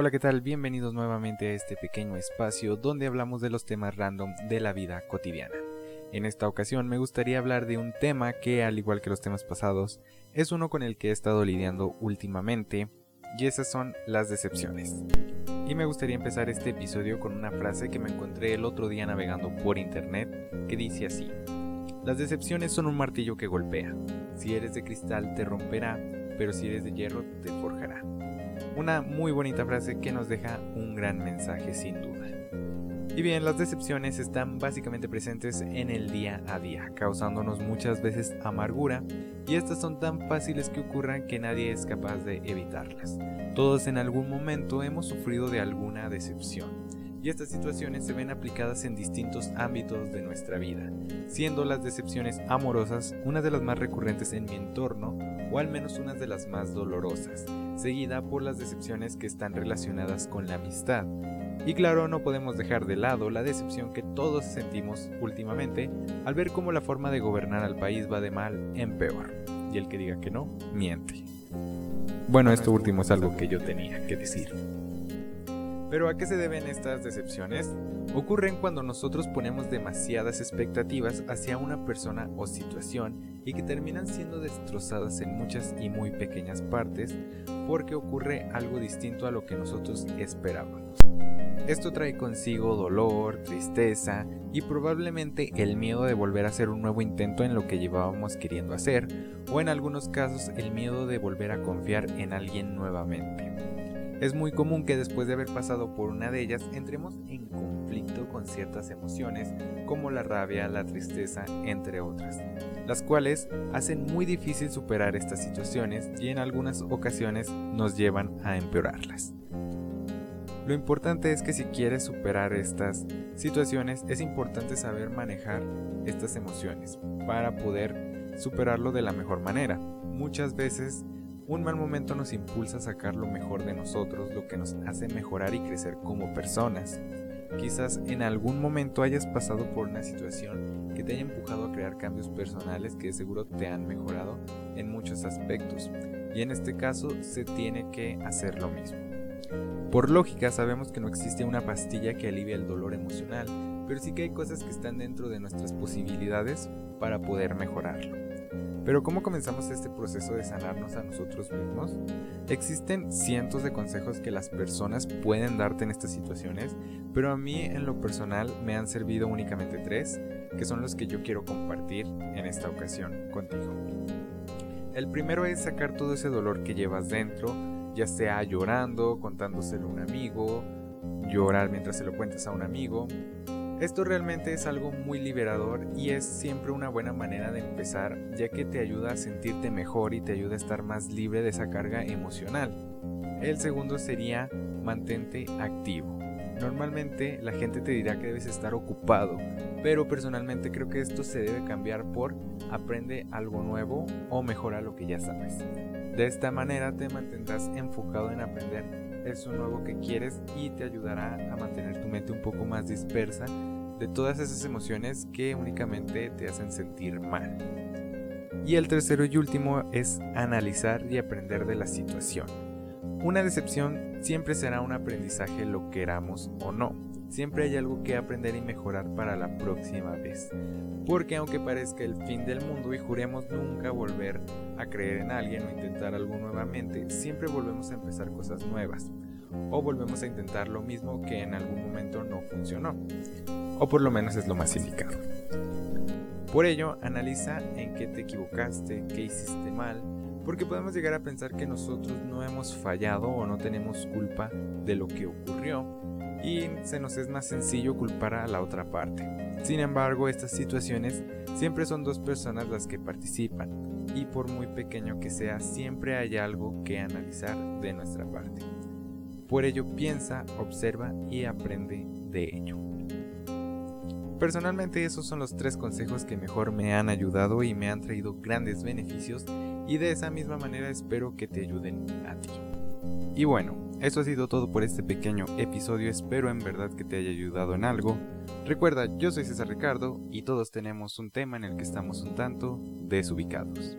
Hola, ¿qué tal? Bienvenidos nuevamente a este pequeño espacio donde hablamos de los temas random de la vida cotidiana. En esta ocasión me gustaría hablar de un tema que, al igual que los temas pasados, es uno con el que he estado lidiando últimamente, y esas son las decepciones. Y me gustaría empezar este episodio con una frase que me encontré el otro día navegando por internet, que dice así. Las decepciones son un martillo que golpea. Si eres de cristal te romperá, pero si eres de hierro te forjará. Una muy bonita frase que nos deja un gran mensaje sin duda. Y bien, las decepciones están básicamente presentes en el día a día, causándonos muchas veces amargura, y estas son tan fáciles que ocurran que nadie es capaz de evitarlas. Todos en algún momento hemos sufrido de alguna decepción, y estas situaciones se ven aplicadas en distintos ámbitos de nuestra vida, siendo las decepciones amorosas una de las más recurrentes en mi entorno, o al menos una de las más dolorosas, seguida por las decepciones que están relacionadas con la amistad, y claro, no podemos dejar de lado la decepción que todos sentimos últimamente al ver cómo la forma de gobernar al país va de mal en peor. Y el que diga que no, miente. Bueno, esto último es algo que yo tenía que decir. Pero ¿a qué se deben estas decepciones? Ocurren cuando nosotros ponemos demasiadas expectativas hacia una persona o situación y que terminan siendo destrozadas en muchas y muy pequeñas partes porque ocurre algo distinto a lo que nosotros esperábamos. Esto trae consigo dolor, tristeza y probablemente el miedo de volver a hacer un nuevo intento en lo que llevábamos queriendo hacer, o en algunos casos el miedo de volver a confiar en alguien nuevamente. Es muy común que después de haber pasado por una de ellas entremos en conflicto con ciertas emociones como la rabia, la tristeza, entre otras, las cuales hacen muy difícil superar estas situaciones y en algunas ocasiones nos llevan a empeorarlas. Lo importante es que si quieres superar estas situaciones es importante saber manejar estas emociones para poder superarlo de la mejor manera. Muchas veces un mal momento nos impulsa a sacar lo mejor de nosotros, lo que nos hace mejorar y crecer como personas. Quizás en algún momento hayas pasado por una situación que te haya empujado a crear cambios personales que seguro te han mejorado en muchos aspectos. Y en este caso se tiene que hacer lo mismo. Por lógica sabemos que no existe una pastilla que alivie el dolor emocional, pero sí que hay cosas que están dentro de nuestras posibilidades para poder mejorarlo. Pero ¿cómo comenzamos este proceso de sanarnos a nosotros mismos? Existen cientos de consejos que las personas pueden darte en estas situaciones, pero a mí en lo personal me han servido únicamente tres, que son los que yo quiero compartir en esta ocasión contigo. El primero es sacar todo ese dolor que llevas dentro, ya sea llorando, contándoselo a un amigo, llorar mientras se lo cuentas a un amigo. Esto realmente es algo muy liberador y es siempre una buena manera de empezar ya que te ayuda a sentirte mejor y te ayuda a estar más libre de esa carga emocional. El segundo sería mantente activo. Normalmente la gente te dirá que debes estar ocupado, pero personalmente creo que esto se debe cambiar por aprende algo nuevo o mejora lo que ya sabes. De esta manera te mantendrás enfocado en aprender eso nuevo que quieres y te ayudará a mantener tu mente un poco más dispersa de todas esas emociones que únicamente te hacen sentir mal. Y el tercero y último es analizar y aprender de la situación. Una decepción siempre será un aprendizaje lo queramos o no. Siempre hay algo que aprender y mejorar para la próxima vez. Porque aunque parezca el fin del mundo y juremos nunca volver a creer en alguien o intentar algo nuevamente, siempre volvemos a empezar cosas nuevas. O volvemos a intentar lo mismo que en algún momento no funcionó. O por lo menos es lo más indicado. Por ello, analiza en qué te equivocaste, qué hiciste mal, porque podemos llegar a pensar que nosotros no hemos fallado o no tenemos culpa de lo que ocurrió y se nos es más sencillo culpar a la otra parte. Sin embargo, estas situaciones siempre son dos personas las que participan y por muy pequeño que sea, siempre hay algo que analizar de nuestra parte. Por ello piensa, observa y aprende de ello. Personalmente esos son los tres consejos que mejor me han ayudado y me han traído grandes beneficios y de esa misma manera espero que te ayuden a ti. Y bueno, eso ha sido todo por este pequeño episodio, espero en verdad que te haya ayudado en algo. Recuerda, yo soy César Ricardo y todos tenemos un tema en el que estamos un tanto desubicados.